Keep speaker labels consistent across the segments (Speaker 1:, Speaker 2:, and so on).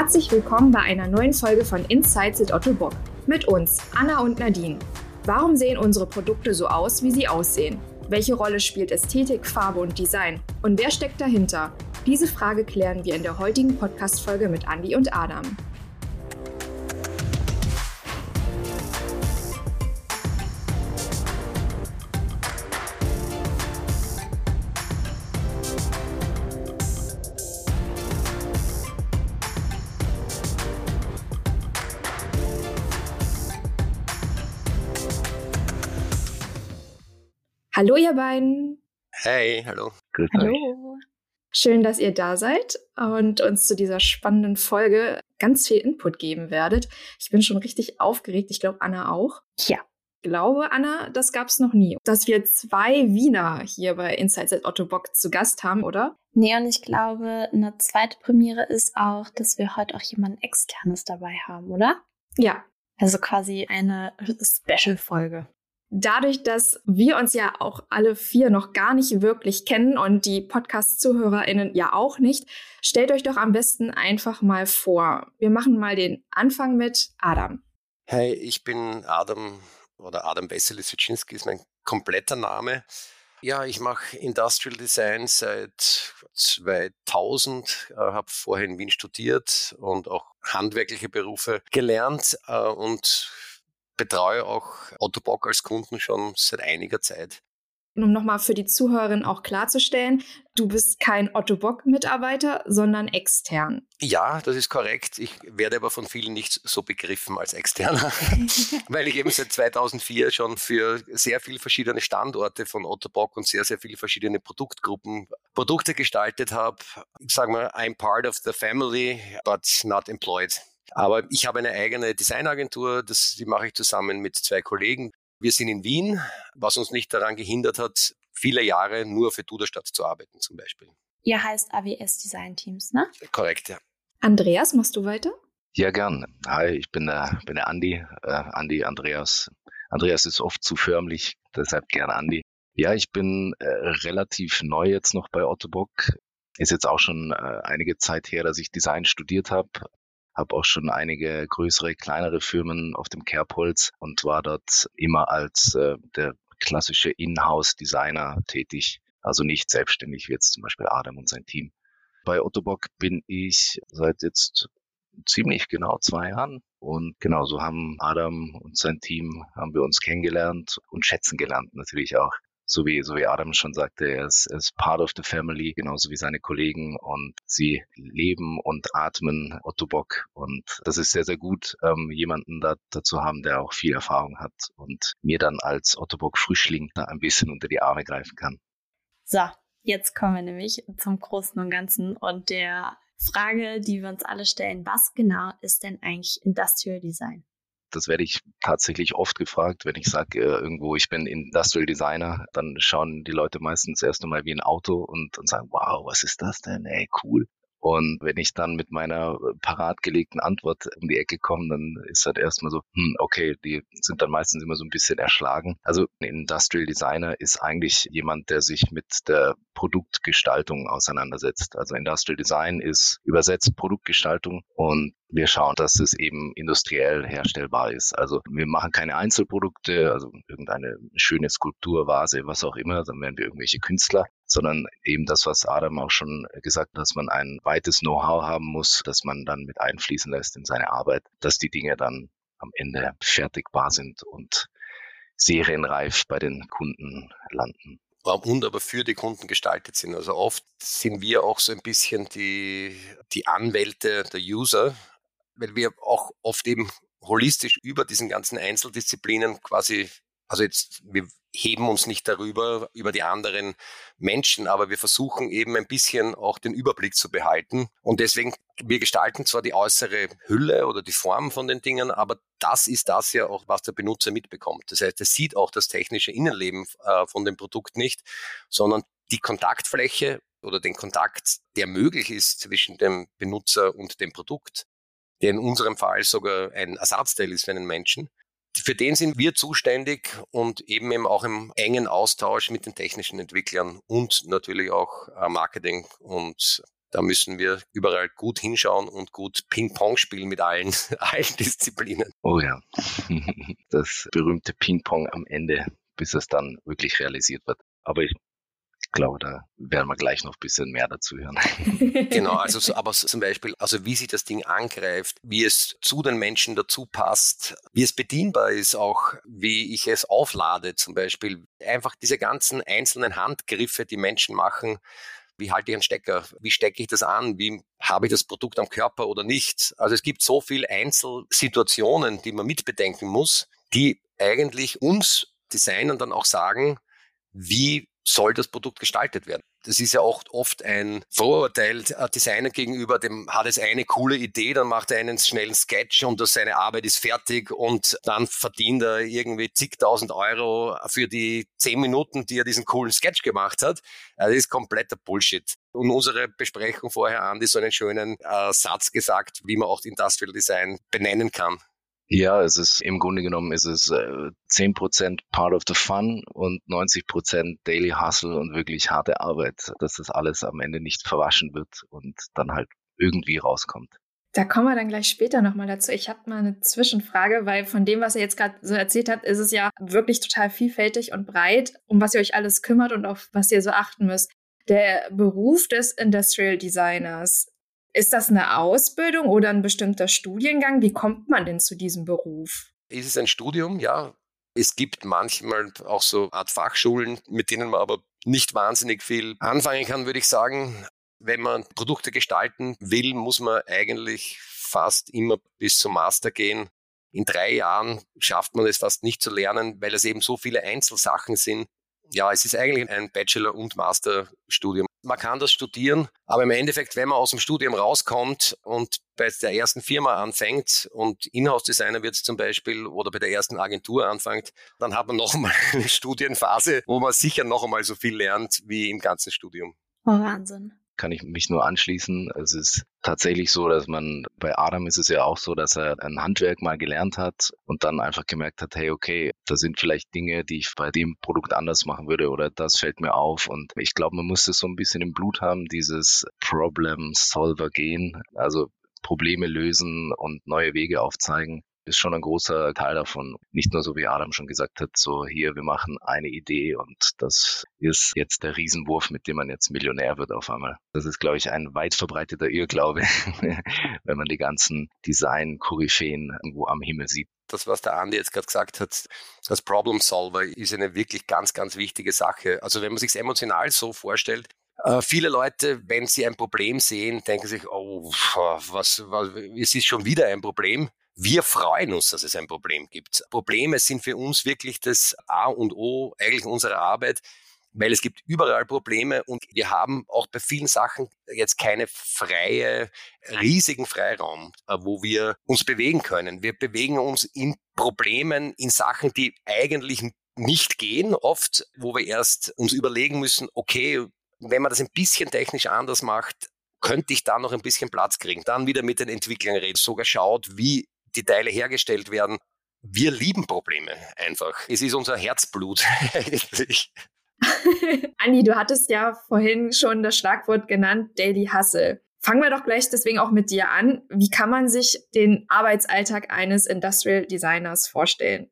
Speaker 1: Herzlich willkommen bei einer neuen Folge von Insights at Otto Bock. Mit uns, Anna und Nadine. Warum sehen unsere Produkte so aus, wie sie aussehen? Welche Rolle spielt Ästhetik, Farbe und Design? Und wer steckt dahinter? Diese Frage klären wir in der heutigen Podcast-Folge mit Andy und Adam. Hallo, ihr beiden.
Speaker 2: Hey, hallo.
Speaker 1: Grüß hallo. Schön, dass ihr da seid und uns zu dieser spannenden Folge ganz viel Input geben werdet. Ich bin schon richtig aufgeregt. Ich glaube, Anna auch.
Speaker 3: Ja.
Speaker 1: Ich glaube, Anna, das gab es noch nie, dass wir zwei Wiener hier bei Insights at Otto Bock zu Gast haben, oder?
Speaker 3: Nee, und ich glaube, eine zweite Premiere ist auch, dass wir heute auch jemanden externes dabei haben, oder?
Speaker 1: Ja.
Speaker 3: Also quasi eine Special-Folge
Speaker 1: dadurch, dass wir uns ja auch alle vier noch gar nicht wirklich kennen und die Podcast-ZuhörerInnen ja auch nicht, stellt euch doch am besten einfach mal vor. Wir machen mal den Anfang mit Adam.
Speaker 2: Hey, ich bin Adam oder Adam Wesselis-Witschinski ist mein kompletter Name. Ja, ich mache Industrial Design seit 2000, äh, habe vorher in Wien studiert und auch handwerkliche Berufe gelernt äh, und betreue auch Otto Bock als Kunden schon seit einiger Zeit.
Speaker 1: Um nochmal für die Zuhörerin auch klarzustellen, du bist kein Otto Bock-Mitarbeiter, sondern extern.
Speaker 2: Ja, das ist korrekt. Ich werde aber von vielen nicht so begriffen als externer, weil ich eben seit 2004 schon für sehr viele verschiedene Standorte von Otto Bock und sehr, sehr viele verschiedene Produktgruppen Produkte gestaltet habe. Ich sage mal, I'm part of the family, but not employed. Aber ich habe eine eigene Designagentur, das, die mache ich zusammen mit zwei Kollegen. Wir sind in Wien, was uns nicht daran gehindert hat, viele Jahre nur für Duderstadt zu arbeiten zum Beispiel.
Speaker 3: Ihr heißt AWS Design Teams, ne?
Speaker 2: Korrekt, ja.
Speaker 1: Andreas, machst du weiter?
Speaker 4: Ja, gern. Hi, ich bin der, bin der Andi. Äh, Andi, Andreas. Andreas ist oft zu förmlich, deshalb gern Andi. Ja, ich bin äh, relativ neu jetzt noch bei Otto Bock. Ist jetzt auch schon äh, einige Zeit her, dass ich Design studiert habe habe auch schon einige größere, kleinere Firmen auf dem Kerbholz und war dort immer als äh, der klassische Inhouse-Designer tätig, also nicht selbstständig wie jetzt zum Beispiel Adam und sein Team. Bei Ottobock bin ich seit jetzt ziemlich genau zwei Jahren. Und genau so haben Adam und sein Team haben wir uns kennengelernt und schätzen gelernt natürlich auch so wie, so wie Adam schon sagte, er ist, er ist part of the family, genauso wie seine Kollegen und sie leben und atmen Otto Bock und das ist sehr, sehr gut, ähm, jemanden da, dazu haben, der auch viel Erfahrung hat und mir dann als Otto Bock Frischling da ein bisschen unter die Arme greifen kann.
Speaker 3: So, jetzt kommen wir nämlich zum Großen und Ganzen und der Frage, die wir uns alle stellen, was genau ist denn eigentlich Industrial Design?
Speaker 4: Das werde ich tatsächlich oft gefragt, wenn ich sage äh, irgendwo, ich bin Industrial Designer, dann schauen die Leute meistens erst einmal wie ein Auto und, und sagen, wow, was ist das denn? Ey, cool. Und wenn ich dann mit meiner äh, parat gelegten Antwort um die Ecke komme, dann ist halt erstmal so, hm, okay, die sind dann meistens immer so ein bisschen erschlagen. Also ein Industrial Designer ist eigentlich jemand, der sich mit der Produktgestaltung auseinandersetzt. Also Industrial Design ist übersetzt Produktgestaltung und wir schauen, dass es eben industriell herstellbar ist. Also wir machen keine Einzelprodukte, also irgendeine schöne Skulptur, Vase, was auch immer, dann wären wir irgendwelche Künstler, sondern eben das, was Adam auch schon gesagt hat, dass man ein weites Know-how haben muss, das man dann mit einfließen lässt in seine Arbeit, dass die Dinge dann am Ende fertigbar sind und serienreif bei den Kunden landen
Speaker 2: und aber für die Kunden gestaltet sind. Also oft sind wir auch so ein bisschen die, die Anwälte der User, weil wir auch oft eben holistisch über diesen ganzen Einzeldisziplinen quasi, also jetzt, wir heben uns nicht darüber, über die anderen Menschen, aber wir versuchen eben ein bisschen auch den Überblick zu behalten. Und deswegen, wir gestalten zwar die äußere Hülle oder die Form von den Dingen, aber das ist das ja auch, was der Benutzer mitbekommt. Das heißt, er sieht auch das technische Innenleben äh, von dem Produkt nicht, sondern die Kontaktfläche oder den Kontakt, der möglich ist zwischen dem Benutzer und dem Produkt, der in unserem Fall sogar ein Ersatzteil ist für einen Menschen, für den sind wir zuständig und eben, eben auch im engen Austausch mit den technischen Entwicklern und natürlich auch äh, Marketing und Da müssen wir überall gut hinschauen und gut Ping-Pong spielen mit allen, allen Disziplinen.
Speaker 4: Oh ja, das berühmte Ping-Pong am Ende, bis es dann wirklich realisiert wird. Aber ich glaube, da werden wir gleich noch ein bisschen mehr dazu hören.
Speaker 2: genau, also so, aber zum Beispiel, also wie sich das Ding angreift, wie es zu den Menschen dazu passt, wie es bedienbar ist, auch wie ich es auflade zum Beispiel. Einfach diese ganzen einzelnen Handgriffe, die Menschen machen, wie halte ich einen Stecker? Wie stecke ich das an? Wie habe ich das Produkt am Körper oder nicht? Also es gibt so viele Einzelsituationen, die man mitbedenken muss, die eigentlich uns Designern dann auch sagen, wie soll das Produkt gestaltet werden. Das ist ja auch oft ein Vorurteil äh, Designer gegenüber, dem hat es eine coole Idee, dann macht er einen schnellen Sketch und seine Arbeit ist fertig und dann verdient er irgendwie zigtausend Euro für die zehn Minuten, die er diesen coolen Sketch gemacht hat. Das ist kompletter Bullshit. Und unsere Besprechung vorher, Andi, so einen schönen äh, Satz gesagt, wie man auch Industrial Design benennen kann.
Speaker 4: Ja, es ist im Grunde genommen ist es äh, 10% Part of the Fun und 90% Daily Hustle und wirklich harte Arbeit, dass das alles am Ende nicht verwaschen wird und dann halt irgendwie rauskommt.
Speaker 1: Da kommen wir dann gleich später nochmal dazu. Ich habe mal eine Zwischenfrage, weil von dem, was ihr jetzt gerade so erzählt habt, ist es ja wirklich total vielfältig und breit, um was ihr euch alles kümmert und auf was ihr so achten müsst. Der Beruf des Industrial Designers, ist das eine Ausbildung oder ein bestimmter Studiengang? Wie kommt man denn zu diesem Beruf?
Speaker 2: Ist es ein Studium? Ja. Es gibt manchmal auch so Art Fachschulen, mit denen man aber nicht wahnsinnig viel anfangen kann, würde ich sagen. Wenn man Produkte gestalten will, muss man eigentlich fast immer bis zum Master gehen. In drei Jahren schafft man es fast nicht zu lernen, weil es eben so viele Einzelsachen sind. Ja, es ist eigentlich ein Bachelor- und Masterstudium man kann das studieren, aber im Endeffekt, wenn man aus dem Studium rauskommt und bei der ersten Firma anfängt und Inhouse-Designer wird zum Beispiel oder bei der ersten Agentur anfängt, dann hat man noch einmal eine Studienphase, wo man sicher noch einmal so viel lernt wie im ganzen Studium.
Speaker 3: Oh, Wahnsinn
Speaker 4: kann ich mich nur anschließen. Es ist tatsächlich so, dass man bei Adam ist es ja auch so, dass er ein Handwerk mal gelernt hat und dann einfach gemerkt hat, hey, okay, da sind vielleicht Dinge, die ich bei dem Produkt anders machen würde oder das fällt mir auf. Und ich glaube, man muss das so ein bisschen im Blut haben, dieses Problem-Solver-Gehen, also Probleme lösen und neue Wege aufzeigen ist schon ein großer Teil davon. Nicht nur so wie Adam schon gesagt hat, so hier, wir machen eine Idee und das ist jetzt der Riesenwurf, mit dem man jetzt Millionär wird auf einmal. Das ist, glaube ich, ein weit verbreiteter Irrglaube, wenn man die ganzen Design-Koryphäen irgendwo am Himmel sieht.
Speaker 2: Das, was der Andi jetzt gerade gesagt hat, das Problem Solver ist eine wirklich ganz, ganz wichtige Sache. Also wenn man sich emotional so vorstellt, äh, viele Leute, wenn sie ein Problem sehen, denken sich, oh, was, was, es ist schon wieder ein Problem. Wir freuen uns, dass es ein Problem gibt. Probleme sind für uns wirklich das A und O eigentlich unserer Arbeit, weil es gibt überall Probleme und wir haben auch bei vielen Sachen jetzt keine freie, riesigen Freiraum, äh, wo wir uns bewegen können. Wir bewegen uns in Problemen, in Sachen, die eigentlich nicht gehen, oft, wo wir erst uns überlegen müssen, okay, wenn man das ein bisschen technisch anders macht, könnte ich da noch ein bisschen Platz kriegen. Dann wieder mit den Entwicklern reden, sogar schaut, wie die Teile hergestellt werden. Wir lieben Probleme einfach. Es ist unser Herzblut eigentlich.
Speaker 1: Andi, du hattest ja vorhin schon das Schlagwort genannt, Daily Hustle. Fangen wir doch gleich deswegen auch mit dir an. Wie kann man sich den Arbeitsalltag eines Industrial Designers vorstellen?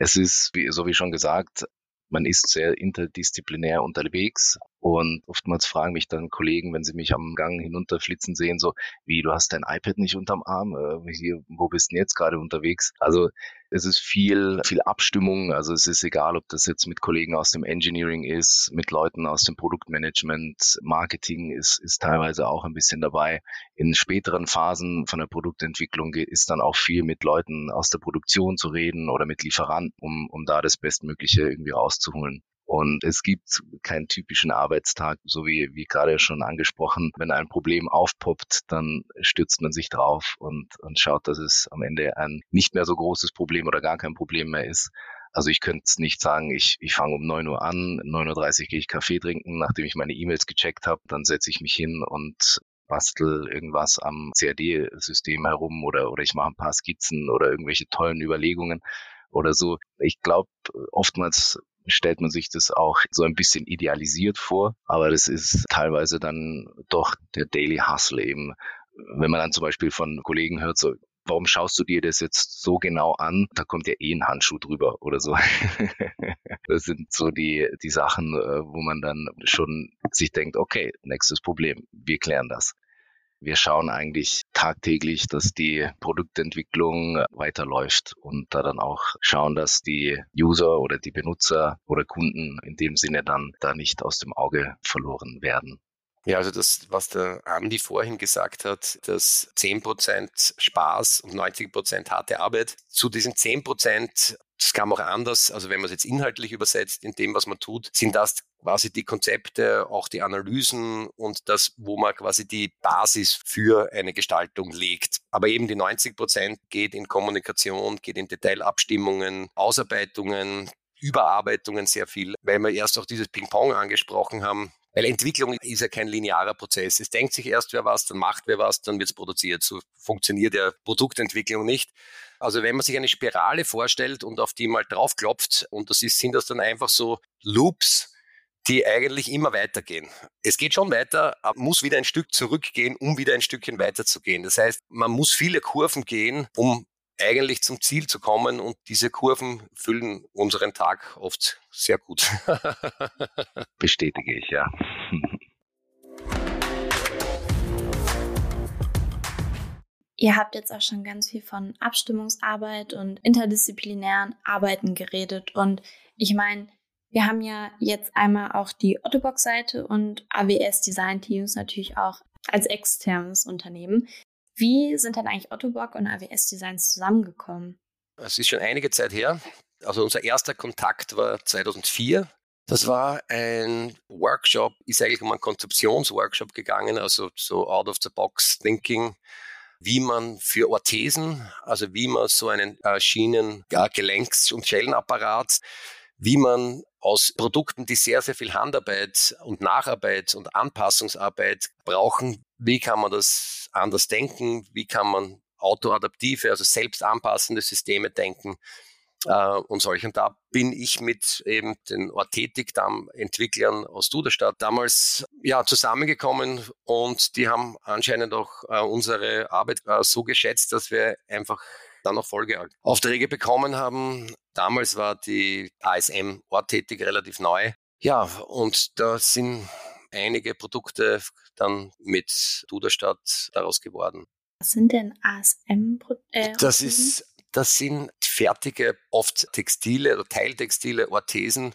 Speaker 4: Es ist, wie, so wie schon gesagt, man ist sehr interdisziplinär unterwegs und oftmals fragen mich dann Kollegen, wenn sie mich am Gang hinunterflitzen sehen, so, wie, du hast dein iPad nicht unterm Arm, äh, hier, wo bist du jetzt gerade unterwegs? Also es ist viel, viel Abstimmung. Also es ist egal, ob das jetzt mit Kollegen aus dem Engineering ist, mit Leuten aus dem Produktmanagement, Marketing ist, ist teilweise auch ein bisschen dabei. In späteren Phasen von der Produktentwicklung ist dann auch viel mit Leuten aus der Produktion zu reden oder mit Lieferanten, um, um da das Bestmögliche irgendwie rauszuholen. Und es gibt keinen typischen Arbeitstag, so wie, wie gerade schon angesprochen. Wenn ein Problem aufpoppt, dann stürzt man sich drauf und, und schaut, dass es am Ende ein nicht mehr so großes Problem oder gar kein Problem mehr ist. Also ich könnte nicht sagen, ich, ich fange um neun Uhr an, 9.30 Uhr gehe ich Kaffee trinken, nachdem ich meine E-Mails gecheckt habe, dann setze ich mich hin und bastel irgendwas am CAD-System herum oder, oder ich mache ein paar Skizzen oder irgendwelche tollen Überlegungen oder so. Ich glaube, oftmals stellt man sich das auch so ein bisschen idealisiert vor, aber das ist teilweise dann doch der Daily Hustle eben. Wenn man dann zum Beispiel von Kollegen hört, so, warum schaust du dir das jetzt so genau an? Da kommt ja eh ein Handschuh drüber oder so. das sind so die, die Sachen, äh, wo man dann schon sich denkt, okay, nächstes Problem, wir klären das. Wir schauen eigentlich tagtäglich, dass die Produktentwicklung weiterläuft und da dann auch schauen, dass die User oder die Benutzer oder Kunden in dem Sinne dann da nicht aus dem Auge verloren werden.
Speaker 2: Ja, also das, was der Andi vorhin gesagt hat, dass 10% Spaß und 90% harte Arbeit. Zu diesen 10%, das kam auch anders, also wenn man es jetzt inhaltlich übersetzt in dem, was man tut, sind das quasi die Konzepte, auch die Analysen und das, wo man quasi die Basis für eine Gestaltung legt. Aber eben die 90 Prozent geht in Kommunikation, geht in Detailabstimmungen, Ausarbeitungen, Überarbeitungen sehr viel, weil wir erst auch dieses Ping-Pong angesprochen haben. Weil Entwicklung ist ja kein linearer Prozess. Es denkt sich erst wer was, dann macht wer was, dann wird es produziert. So funktioniert ja Produktentwicklung nicht. Also wenn man sich eine Spirale vorstellt und auf die mal draufklopft, und das ist, sind das dann einfach so Loops, die eigentlich immer weitergehen. Es geht schon weiter, aber muss wieder ein Stück zurückgehen, um wieder ein Stückchen weiterzugehen. Das heißt, man muss viele Kurven gehen, um eigentlich zum Ziel zu kommen und diese Kurven füllen unseren Tag oft sehr gut.
Speaker 4: Bestätige ich, ja.
Speaker 3: Ihr habt jetzt auch schon ganz viel von Abstimmungsarbeit und interdisziplinären Arbeiten geredet. Und ich meine, wir haben ja jetzt einmal auch die Ottobox-Seite und AWS Design Teams natürlich auch als externes Unternehmen. Wie sind denn eigentlich Ottobock und AWS Designs zusammengekommen?
Speaker 2: Es ist schon einige Zeit her. Also unser erster Kontakt war 2004. Das war ein Workshop, ist eigentlich um einen Konzeptionsworkshop gegangen, also so out of the box thinking, wie man für Orthesen, also wie man so einen äh, Schienen-, Gelenks- und Schellenapparat, wie man aus Produkten, die sehr, sehr viel Handarbeit und Nacharbeit und Anpassungsarbeit brauchen, wie kann man das anders denken, wie kann man autoadaptive, also selbst anpassende Systeme denken äh, und solch. Und da bin ich mit eben den Orthetik-Entwicklern aus Duderstadt damals ja, zusammengekommen und die haben anscheinend auch äh, unsere Arbeit äh, so geschätzt, dass wir einfach dann noch Folgeaufträge bekommen haben. Damals war die ASM Orttätig relativ neu. Ja, und da sind einige Produkte dann mit Duderstadt daraus geworden.
Speaker 3: Was sind denn ASM?
Speaker 2: Äh, das ist, das sind fertige, oft Textile oder Teiltextile, Orthesen.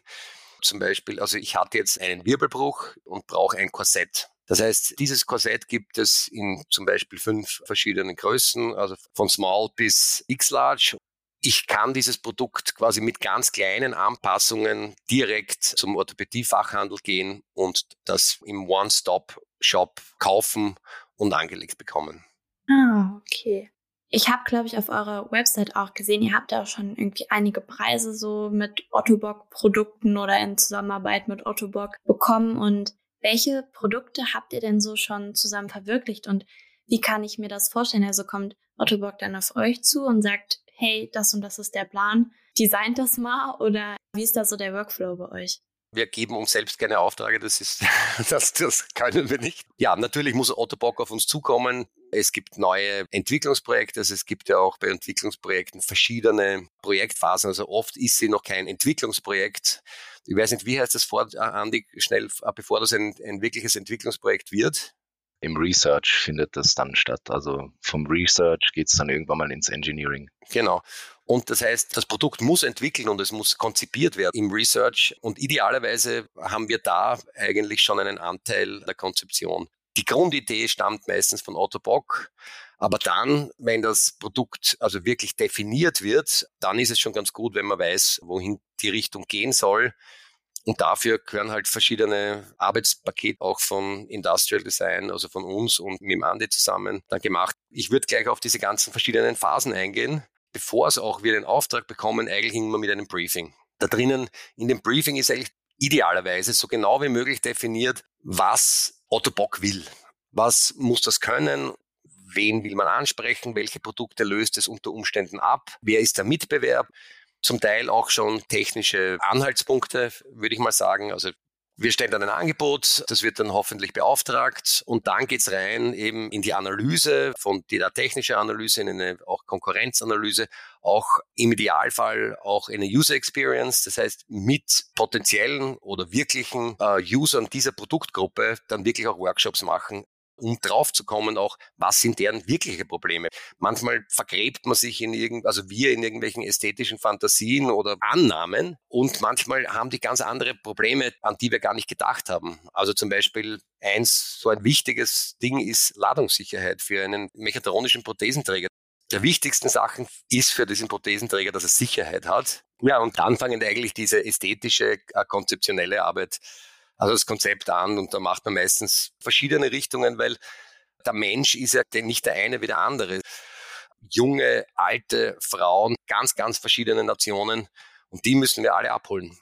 Speaker 2: Zum Beispiel, also ich hatte jetzt einen Wirbelbruch und brauche ein Korsett. Das heißt, dieses Korsett gibt es in zum Beispiel fünf verschiedenen Größen, also von Small bis X-Large. Ich kann dieses Produkt quasi mit ganz kleinen Anpassungen direkt zum Orthopädiefachhandel gehen und das im One-Stop-Shop kaufen und angelegt bekommen.
Speaker 3: Ah, okay. Ich habe, glaube ich, auf eurer Website auch gesehen, ihr habt da auch schon irgendwie einige Preise so mit Ottobock-Produkten oder in Zusammenarbeit mit Ottobock bekommen. Und welche Produkte habt ihr denn so schon zusammen verwirklicht und wie kann ich mir das vorstellen? Also kommt Ottobock dann auf euch zu und sagt, hey, das und das ist der Plan, designt das mal oder wie ist da so der Workflow bei euch?
Speaker 2: Wir geben uns selbst keine Aufträge, das ist, das, das können wir nicht. Ja, natürlich muss Otto Bock auf uns zukommen. Es gibt neue Entwicklungsprojekte, also es gibt ja auch bei Entwicklungsprojekten verschiedene Projektphasen. Also oft ist sie noch kein Entwicklungsprojekt. Ich weiß nicht, wie heißt das vor, Andi, schnell, bevor das ein, ein wirkliches Entwicklungsprojekt wird?
Speaker 4: Im Research findet das dann statt. Also vom Research geht es dann irgendwann mal ins Engineering.
Speaker 2: Genau. Und das heißt, das Produkt muss entwickeln und es muss konzipiert werden im Research. Und idealerweise haben wir da eigentlich schon einen Anteil der Konzeption. Die Grundidee stammt meistens von Otto Bock. Aber dann, wenn das Produkt also wirklich definiert wird, dann ist es schon ganz gut, wenn man weiß, wohin die Richtung gehen soll. Und dafür gehören halt verschiedene Arbeitspakete auch von Industrial Design, also von uns und mit dem zusammen dann gemacht. Ich würde gleich auf diese ganzen verschiedenen Phasen eingehen bevor es auch wir den Auftrag bekommen, eigentlich immer mit einem Briefing. Da drinnen in dem Briefing ist eigentlich idealerweise so genau wie möglich definiert, was Otto Bock will. Was muss das können? Wen will man ansprechen? Welche Produkte löst es unter Umständen ab? Wer ist der Mitbewerb? Zum Teil auch schon technische Anhaltspunkte, würde ich mal sagen. Also wir stellen dann ein Angebot, das wird dann hoffentlich beauftragt und dann geht's rein eben in die Analyse, von der technische Analyse in eine auch Konkurrenzanalyse, auch im Idealfall auch eine User Experience, das heißt mit potenziellen oder wirklichen äh, Usern dieser Produktgruppe dann wirklich auch Workshops machen, um drauf zu kommen, auch was sind deren wirkliche Probleme. Manchmal vergräbt man sich in irgend, also wir in irgendwelchen ästhetischen Fantasien oder Annahmen und manchmal haben die ganz andere Probleme, an die wir gar nicht gedacht haben. Also zum Beispiel eins, so ein wichtiges Ding ist Ladungssicherheit für einen mechatronischen Prothesenträger. Der wichtigsten Sachen ist für diesen Prothesenträger, dass er Sicherheit hat. Ja, und dann fangen eigentlich diese ästhetische, äh, konzeptionelle Arbeit also das Konzept an und da macht man meistens verschiedene Richtungen, weil der Mensch ist ja nicht der eine wie der andere. Junge, alte Frauen, ganz, ganz verschiedene Nationen und die müssen wir alle abholen.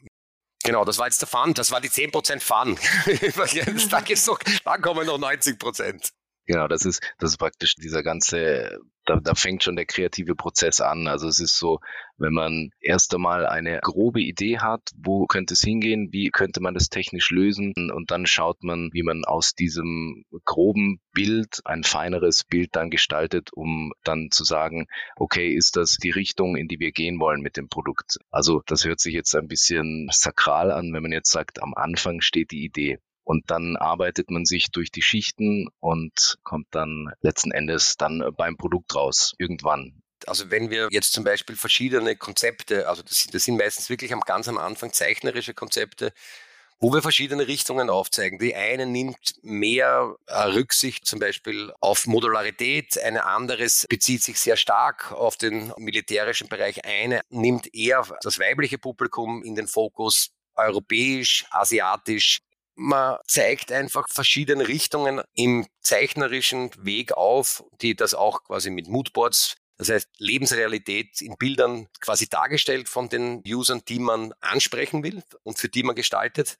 Speaker 2: Genau, das war jetzt der Fun, das war die 10% Fun. da, noch, da kommen noch 90%.
Speaker 4: Genau, das ist, das ist praktisch dieser ganze, da, da fängt schon der kreative Prozess an. Also es ist so, wenn man erst einmal eine grobe Idee hat, wo könnte es hingehen, wie könnte man das technisch lösen und dann schaut man, wie man aus diesem groben Bild ein feineres Bild dann gestaltet, um dann zu sagen, okay, ist das die Richtung, in die wir gehen wollen mit dem Produkt? Also das hört sich jetzt ein bisschen sakral an, wenn man jetzt sagt, am Anfang steht die Idee. Und dann arbeitet man sich durch die Schichten und kommt dann letzten Endes dann beim Produkt raus, irgendwann.
Speaker 2: Also wenn wir jetzt zum Beispiel verschiedene Konzepte, also das, das sind meistens wirklich am ganz am Anfang zeichnerische Konzepte, wo wir verschiedene Richtungen aufzeigen. Die eine nimmt mehr äh, Rücksicht zum Beispiel auf Modularität, eine anderes bezieht sich sehr stark auf den militärischen Bereich. Eine nimmt eher das weibliche Publikum in den Fokus, europäisch, asiatisch, man zeigt einfach verschiedene Richtungen im zeichnerischen Weg auf, die das auch quasi mit Moodboards, das heißt Lebensrealität in Bildern quasi dargestellt von den Usern, die man ansprechen will und für die man gestaltet.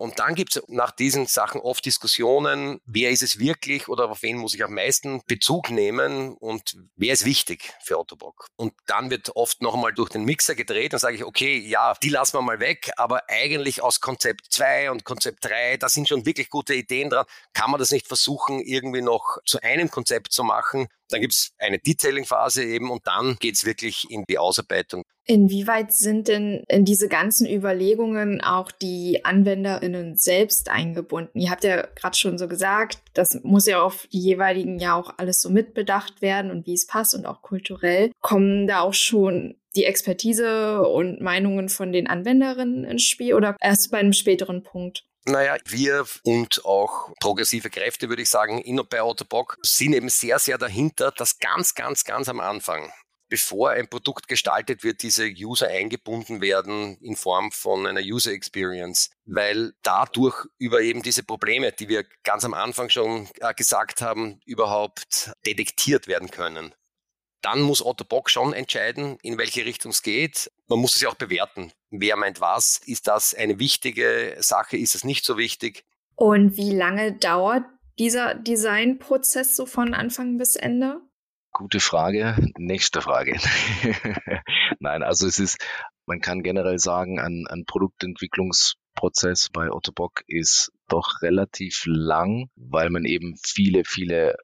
Speaker 2: Und dann gibt es nach diesen Sachen oft Diskussionen, wer ist es wirklich oder auf wen muss ich am meisten Bezug nehmen und wer ist wichtig für Autobock. Und dann wird oft nochmal durch den Mixer gedreht und sage ich, okay, ja, die lassen wir mal weg, aber eigentlich aus Konzept 2 und Konzept 3, da sind schon wirklich gute Ideen dran. Kann man das nicht versuchen, irgendwie noch zu einem Konzept zu machen? Dann gibt es eine Detailing-Phase eben und dann geht es wirklich in die Ausarbeitung.
Speaker 1: Inwieweit sind denn in diese ganzen Überlegungen auch die AnwenderInnen selbst eingebunden? Ihr habt ja gerade schon so gesagt, das muss ja auf die jeweiligen ja auch alles so mitbedacht werden und wie es passt und auch kulturell. Kommen da auch schon die Expertise und Meinungen von den Anwenderinnen ins Spiel oder erst bei einem späteren Punkt?
Speaker 2: Naja, wir und auch progressive Kräfte, würde ich sagen, in und bei Autobock, sind eben sehr, sehr dahinter, dass ganz, ganz, ganz am Anfang bevor ein Produkt gestaltet wird, diese User eingebunden werden in Form von einer User Experience, weil dadurch über eben diese Probleme, die wir ganz am Anfang schon äh, gesagt haben, überhaupt detektiert werden können. Dann muss Otto Bock schon entscheiden, in welche Richtung es geht. Man muss es ja auch bewerten. Wer meint was? Ist das eine wichtige Sache? Ist es nicht so wichtig?
Speaker 1: Und wie lange dauert dieser Designprozess so von Anfang bis Ende?
Speaker 4: Gute Frage. Nächste Frage. Nein, also es ist, man kann generell sagen, ein, ein Produktentwicklungsprozess bei Otto Bock ist doch relativ lang, weil man eben viele, viele äh,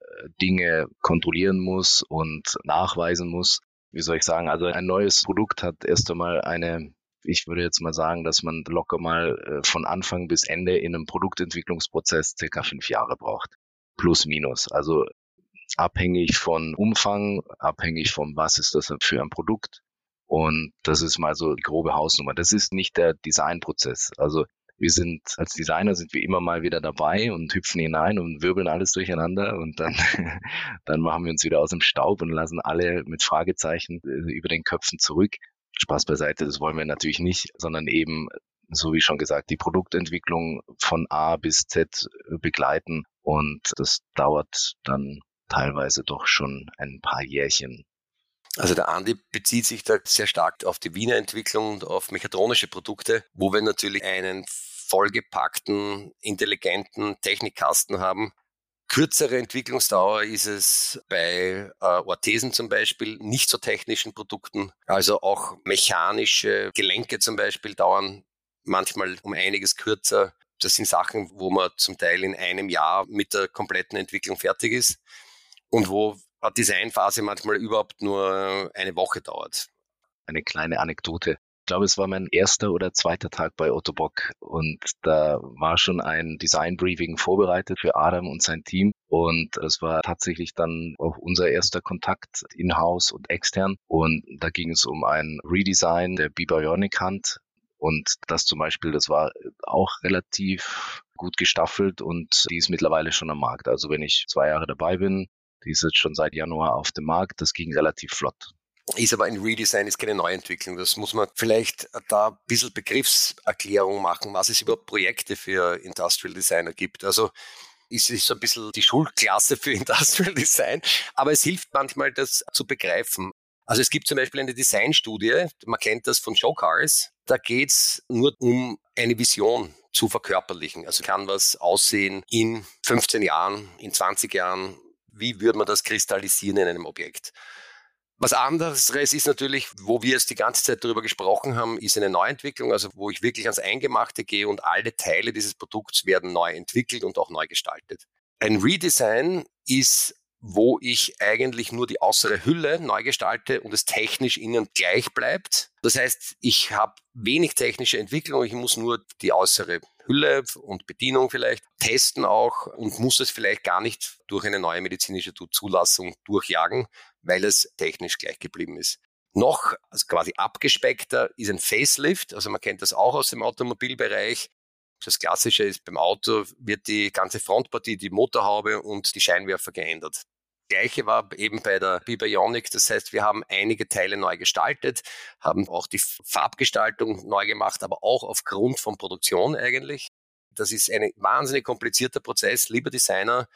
Speaker 4: Dinge kontrollieren muss und nachweisen muss. Wie soll ich sagen? Also ein neues Produkt hat erst einmal eine ich würde jetzt mal sagen, dass man locker mal äh, von Anfang bis Ende in einem Produktentwicklungsprozess circa fünf Jahre braucht. Plus minus. Also abhängig von Umfang, abhängig von was ist das für ein Produkt. Und das ist mal so die grobe Hausnummer. Das ist nicht der Designprozess. Also wir sind als Designer sind wir immer mal wieder dabei und hüpfen hinein und wirbeln alles durcheinander und dann, dann machen wir uns wieder aus dem Staub und lassen alle mit Fragezeichen äh, über den Köpfen zurück. Spaß beiseite, das wollen wir natürlich nicht, sondern eben, so wie schon gesagt, die Produktentwicklung von A bis Z begleiten und das dauert dann teilweise doch schon ein paar Jährchen.
Speaker 2: Also der Andi bezieht sich da sehr stark auf die Wiener Entwicklung und auf mechatronische Produkte, wo wir natürlich einen vollgepackten, intelligenten Technikkasten haben, kürzere Entwicklungsdauer ist es bei äh, Orthesen zum Beispiel, nicht so technischen Produkten. Also auch mechanische Gelenke zum Beispiel dauern manchmal um einiges kürzer. Das sind Sachen, wo man zum Teil in einem Jahr mit der kompletten Entwicklung fertig ist und wo eine Designphase manchmal überhaupt nur eine Woche dauert.
Speaker 4: Eine kleine Anekdote. Ich glaube, es war mein erster oder zweiter Tag bei Otto Bock. Und da war schon ein Design Briefing vorbereitet für Adam und sein Team. Und es war tatsächlich dann auch unser erster Kontakt in-house und extern. Und da ging es um ein Redesign der Bibionic Hand. Und das zum Beispiel, das war auch relativ gut gestaffelt und die ist mittlerweile schon am Markt. Also wenn ich zwei Jahre dabei bin, die ist jetzt schon seit Januar auf dem Markt, das ging relativ flott
Speaker 2: ist aber ein Redesign, ist keine Neuentwicklung. Das muss man vielleicht da ein bisschen Begriffserklärung machen, was es überhaupt Projekte für Industrial Designer gibt. Also ist es so ein bisschen die Schulklasse für Industrial Design, aber es hilft manchmal, das zu begreifen. Also es gibt zum Beispiel eine Designstudie, man kennt das von Showcars, da geht's nur um eine Vision zu verkörperlichen. Also kann was aussehen in 15 Jahren, in 20 Jahren, wie würde man das kristallisieren in einem Objekt? Was anderes ist natürlich, wo wir jetzt die ganze Zeit darüber gesprochen haben, ist eine Neuentwicklung, also wo ich wirklich ans Eingemachte gehe und alle Teile dieses Produkts werden neu entwickelt und auch neu gestaltet. Ein Redesign ist wo ich eigentlich nur die äußere Hülle neu gestalte und es technisch innen gleich bleibt. Das heißt, ich habe wenig technische Entwicklung, ich muss nur die äußere Hülle und Bedienung vielleicht testen auch und muss es vielleicht gar nicht durch eine neue medizinische Zulassung durchjagen, weil es technisch gleich geblieben ist. Noch also quasi abgespeckter ist ein Facelift, also man kennt das auch aus dem Automobilbereich. Das Klassische ist, beim Auto wird die ganze Frontpartie, die Motorhaube und die Scheinwerfer geändert. Gleiche war eben bei der Bibionic. Das heißt, wir haben einige Teile neu gestaltet, haben auch die Farbgestaltung neu gemacht, aber auch aufgrund von Produktion eigentlich. Das ist ein wahnsinnig komplizierter Prozess. Lieber Designer,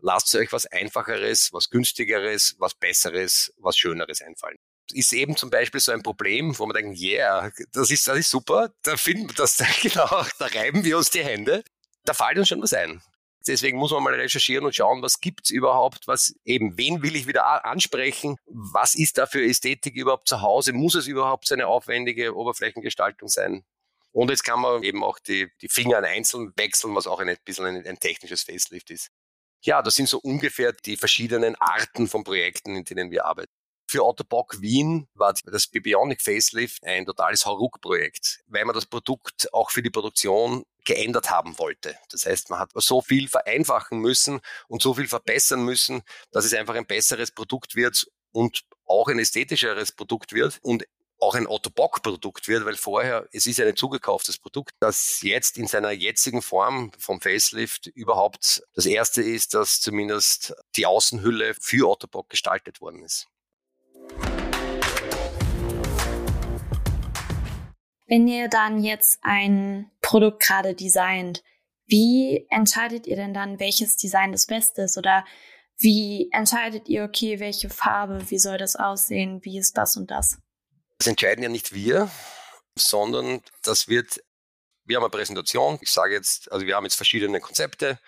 Speaker 2: lasst euch was Einfacheres, was Günstigeres, was Besseres, was Schöneres einfallen ist eben zum Beispiel so ein Problem, wo man denkt, yeah, das ist, das ist super, da finden das, genau, da reiben wir uns die Hände. Da fällt uns schon was ein. Deswegen muss man mal recherchieren und schauen, was gibt's überhaupt, was eben, wen will ich wieder ansprechen, was ist da für Ästhetik überhaupt zu Hause, muss es überhaupt so eine aufwendige Oberflächengestaltung sein? Und jetzt kann man eben auch die, die Finger an einzeln wechseln, was auch ein bisschen ein, ein technisches Facelift ist. Ja, das sind so ungefähr die verschiedenen Arten von Projekten, in denen wir arbeiten. Für Otto Bock Wien war das Bibionic Facelift ein totales Hauruck-Projekt, weil man das Produkt auch für die Produktion geändert haben wollte. Das heißt, man hat so viel vereinfachen müssen und so viel verbessern müssen, dass es einfach ein besseres Produkt wird und auch ein ästhetischeres Produkt wird und auch ein Otto Bock Produkt wird, weil vorher, es ist ein zugekauftes Produkt, das jetzt in seiner jetzigen Form vom Facelift überhaupt das erste ist, dass zumindest die Außenhülle für Otto Bock gestaltet worden ist.
Speaker 3: Wenn ihr dann jetzt ein Produkt gerade designt, wie entscheidet ihr denn dann, welches Design das Beste ist? Oder wie entscheidet ihr, okay, welche Farbe, wie soll das aussehen, wie ist das und das?
Speaker 2: Das entscheiden ja nicht wir, sondern das wird, wir haben eine Präsentation, ich sage jetzt, also wir haben jetzt verschiedene Konzepte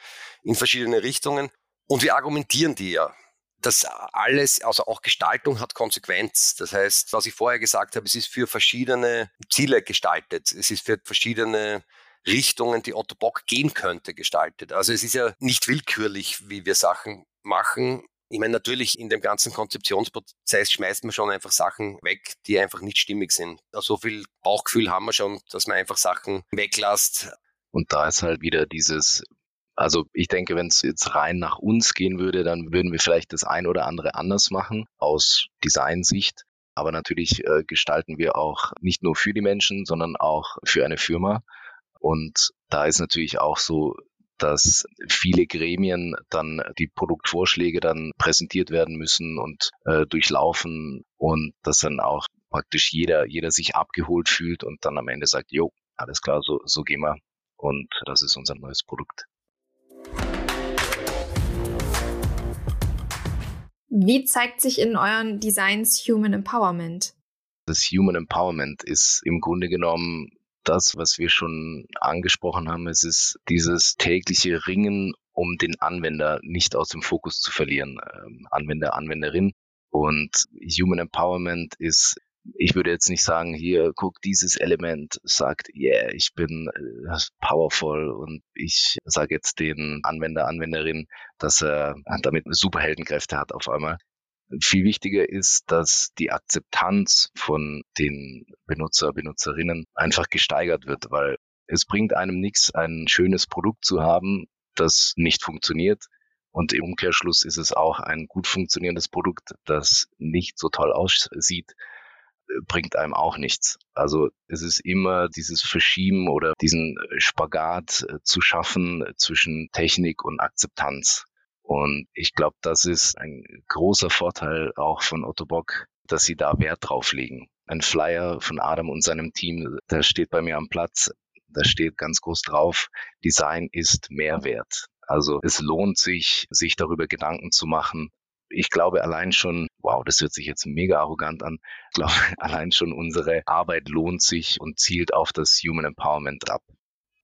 Speaker 2: in verschiedene Richtungen und wir argumentieren die ja das alles, also auch Gestaltung hat Konsequenz. Das heißt, was ich vorher gesagt habe, es ist für verschiedene Ziele gestaltet. Es ist für verschiedene Richtungen, die Otto Bock gehen könnte, gestaltet. Also es ist ja nicht willkürlich, wie wir Sachen machen. Ich meine, natürlich in dem ganzen Konzeptionsprozess schmeißt man schon einfach Sachen weg, die einfach nicht stimmig sind. So viel Bauchgefühl haben wir schon, dass man einfach Sachen weglässt.
Speaker 4: Und da ist halt wieder dieses also ich denke, wenn es jetzt rein nach uns gehen würde, dann würden wir vielleicht das ein oder andere anders machen aus Designsicht. Aber natürlich äh, gestalten wir auch nicht nur für die Menschen, sondern auch für eine Firma. Und da ist natürlich auch so, dass viele Gremien dann die Produktvorschläge dann präsentiert werden müssen und äh, durchlaufen und dass dann auch praktisch jeder, jeder sich abgeholt fühlt und dann am Ende sagt, jo, alles klar, so, so gehen wir. Und das ist unser neues Produkt.
Speaker 1: Wie zeigt sich in euren Designs Human Empowerment?
Speaker 4: Das Human Empowerment ist im Grunde genommen das, was wir schon angesprochen haben. Es ist dieses tägliche Ringen um den Anwender nicht aus dem Fokus zu verlieren. Ähm, Anwender, Anwenderin. Und Human Empowerment ist ich würde jetzt nicht sagen, hier, guck, dieses Element sagt, yeah, ich bin äh, powerful und ich sage jetzt den Anwender, Anwenderin, dass er damit Superheldenkräfte hat auf einmal. Viel wichtiger ist, dass die Akzeptanz von den Benutzer, Benutzerinnen einfach gesteigert wird, weil es bringt einem nichts, ein schönes Produkt zu haben, das nicht funktioniert. Und im Umkehrschluss ist es auch ein gut funktionierendes Produkt, das nicht so toll aussieht, bringt einem auch nichts. Also es ist immer dieses Verschieben oder diesen Spagat äh, zu schaffen zwischen Technik und Akzeptanz. Und ich glaube, das ist ein großer Vorteil auch von Otto Bock, dass sie da Wert drauf legen. Ein Flyer von Adam und seinem Team, der steht bei mir am Platz. Da steht ganz groß drauf, Design ist Mehrwert. Also es lohnt sich, sich darüber Gedanken zu machen, ich glaube allein schon, wow, das hört sich jetzt mega arrogant an, ich glaube allein schon unsere Arbeit lohnt sich und zielt auf das Human Empowerment ab.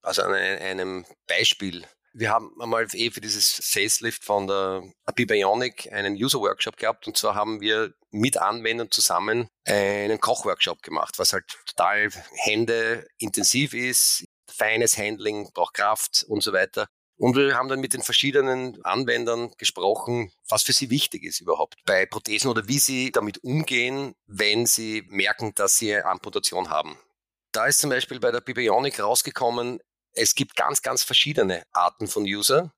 Speaker 2: Also an einem Beispiel. Wir haben einmal eh für dieses Facelift von der Bibionic einen User-Workshop gehabt und zwar haben wir mit Anwendern zusammen einen Kochworkshop gemacht, was halt total händeintensiv ist, feines Handling, braucht Kraft und so weiter. Und wir haben dann mit den verschiedenen Anwendern gesprochen, was für sie wichtig ist überhaupt bei Prothesen oder wie sie damit umgehen, wenn sie merken, dass sie Amputation haben. Da ist zum Beispiel bei der Bibionic rausgekommen, es gibt ganz, ganz verschiedene Arten von User.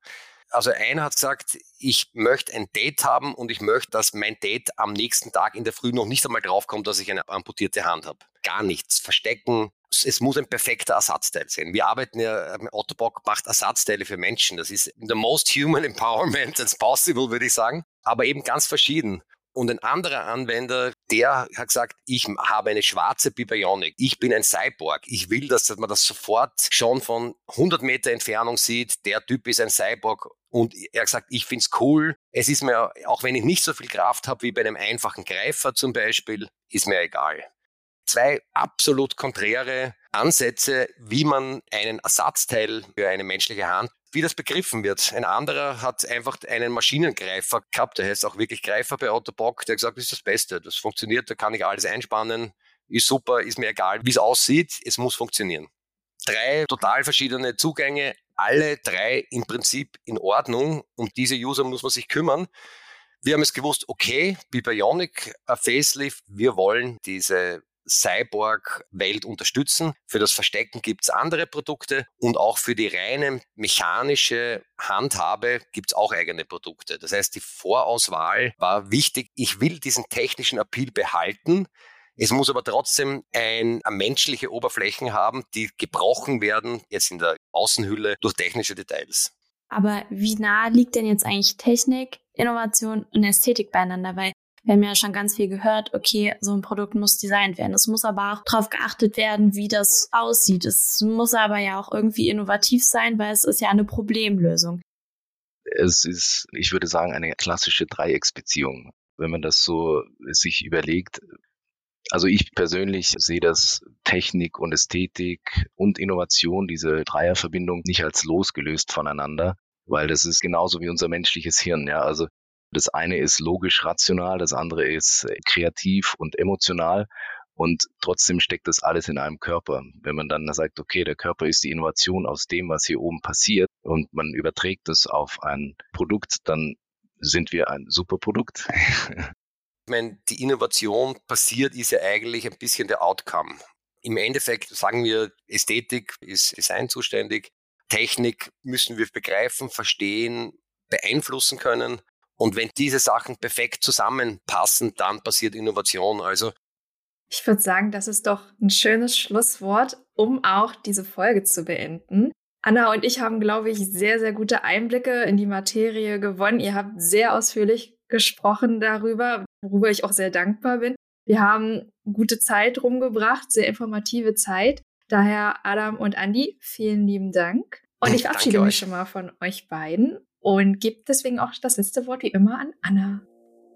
Speaker 2: Also einer hat gesagt, ich möchte ein Date haben und ich möchte, dass mein Date am nächsten Tag in der Früh noch nicht einmal draufkommt, dass ich eine amputierte Hand habe. Gar nichts. Verstecken, es muss ein perfekter Ersatzteil sein. Wir arbeiten ja, ähm, Autobock macht Ersatzteile für Menschen. Das ist the most human empowerment that's possible, würde ich sagen. Aber eben ganz verschieden. Und ein anderer Anwender, der hat gesagt, ich habe eine schwarze Bibionic. Ich bin ein Cyborg. Ich will, dass man das sofort schon von 100 Meter Entfernung sieht. Der Typ ist ein Cyborg. Und er hat gesagt, ich finde es cool. Es ist mir, auch wenn ich nicht so viel Kraft habe wie bei einem einfachen Greifer zum Beispiel, ist mir egal zwei absolut konträre Ansätze, wie man einen Ersatzteil für eine menschliche Hand wie das begriffen wird. Ein anderer hat einfach einen Maschinengreifer gehabt, der heißt auch wirklich Greifer bei Autobock, der hat gesagt, das ist das Beste, das funktioniert, da kann ich alles einspannen, ist super, ist mir egal, wie es aussieht, es muss funktionieren. Drei total verschiedene Zugänge, alle drei im Prinzip in Ordnung, um diese User muss man sich kümmern. Wir haben es gewusst, okay, wie Bionic, Facelift, wir wollen diese Cyborg-Welt unterstützen. Für das Verstecken gibt es andere Produkte und auch für die reine mechanische Handhabe gibt es auch eigene Produkte. Das heißt, die Vorauswahl war wichtig. Ich will diesen technischen Appeal behalten. Es muss aber trotzdem ein, eine menschliche Oberflächen haben, die gebrochen werden, jetzt in der Außenhülle, durch technische Details.
Speaker 3: Aber wie nah liegt denn jetzt eigentlich Technik, Innovation und Ästhetik beieinander? Weil wir haben ja schon ganz viel gehört, okay, so ein Produkt muss designt werden. Es muss aber auch darauf geachtet werden, wie das aussieht. Es muss aber ja auch irgendwie innovativ sein, weil es ist ja eine Problemlösung.
Speaker 4: Es ist, ich würde sagen, eine klassische Dreiecksbeziehung. Wenn man das so sich überlegt, also ich persönlich sehe das Technik und Ästhetik und Innovation, diese Dreierverbindung, nicht als losgelöst voneinander, weil das ist genauso wie unser menschliches Hirn. Ja, also das eine ist logisch rational, das andere ist äh, kreativ und emotional. Und trotzdem steckt das alles in einem Körper. Wenn man dann sagt, okay, der Körper ist die Innovation aus dem, was hier oben passiert und man überträgt das auf ein Produkt, dann sind wir ein super Produkt.
Speaker 2: Ich meine, die Innovation passiert, ist ja eigentlich ein bisschen der Outcome. Im Endeffekt sagen wir, Ästhetik ist Design zuständig. Technik müssen wir begreifen, verstehen, beeinflussen können. Und wenn diese Sachen perfekt zusammenpassen, dann passiert Innovation. Also
Speaker 1: ich würde sagen, das ist doch ein schönes Schlusswort, um auch diese Folge zu beenden. Anna und ich haben, glaube ich, sehr, sehr gute Einblicke in die Materie gewonnen. Ihr habt sehr ausführlich gesprochen darüber, worüber ich auch sehr dankbar bin. Wir haben gute Zeit rumgebracht, sehr informative Zeit. Daher Adam und Andi, vielen lieben Dank. Und ich verabschiede mich schon mal von euch beiden und gebe deswegen auch das letzte Wort wie immer an Anna.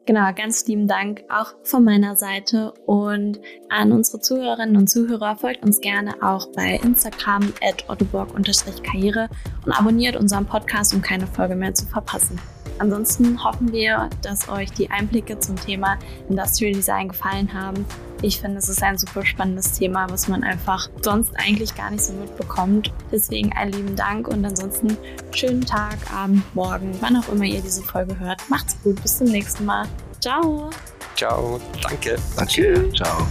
Speaker 3: Genau, ganz lieben Dank auch von meiner Seite und an unsere Zuhörerinnen und Zuhörer folgt uns gerne auch bei Instagram at ottoborg-karriere und abonniert unseren Podcast, um keine Folge mehr zu verpassen. Ansonsten hoffen wir, dass euch die Einblicke zum Thema Industrial Design gefallen haben. Ich finde, es ist ein super spannendes Thema, was man einfach sonst eigentlich gar nicht so mitbekommt. Deswegen einen lieben Dank und ansonsten schönen Tag, Abend, Morgen, wann auch immer ihr diese Folge hört. Macht's gut, bis zum nächsten Mal. Ciao.
Speaker 2: Ciao, danke.
Speaker 4: Danke, ciao.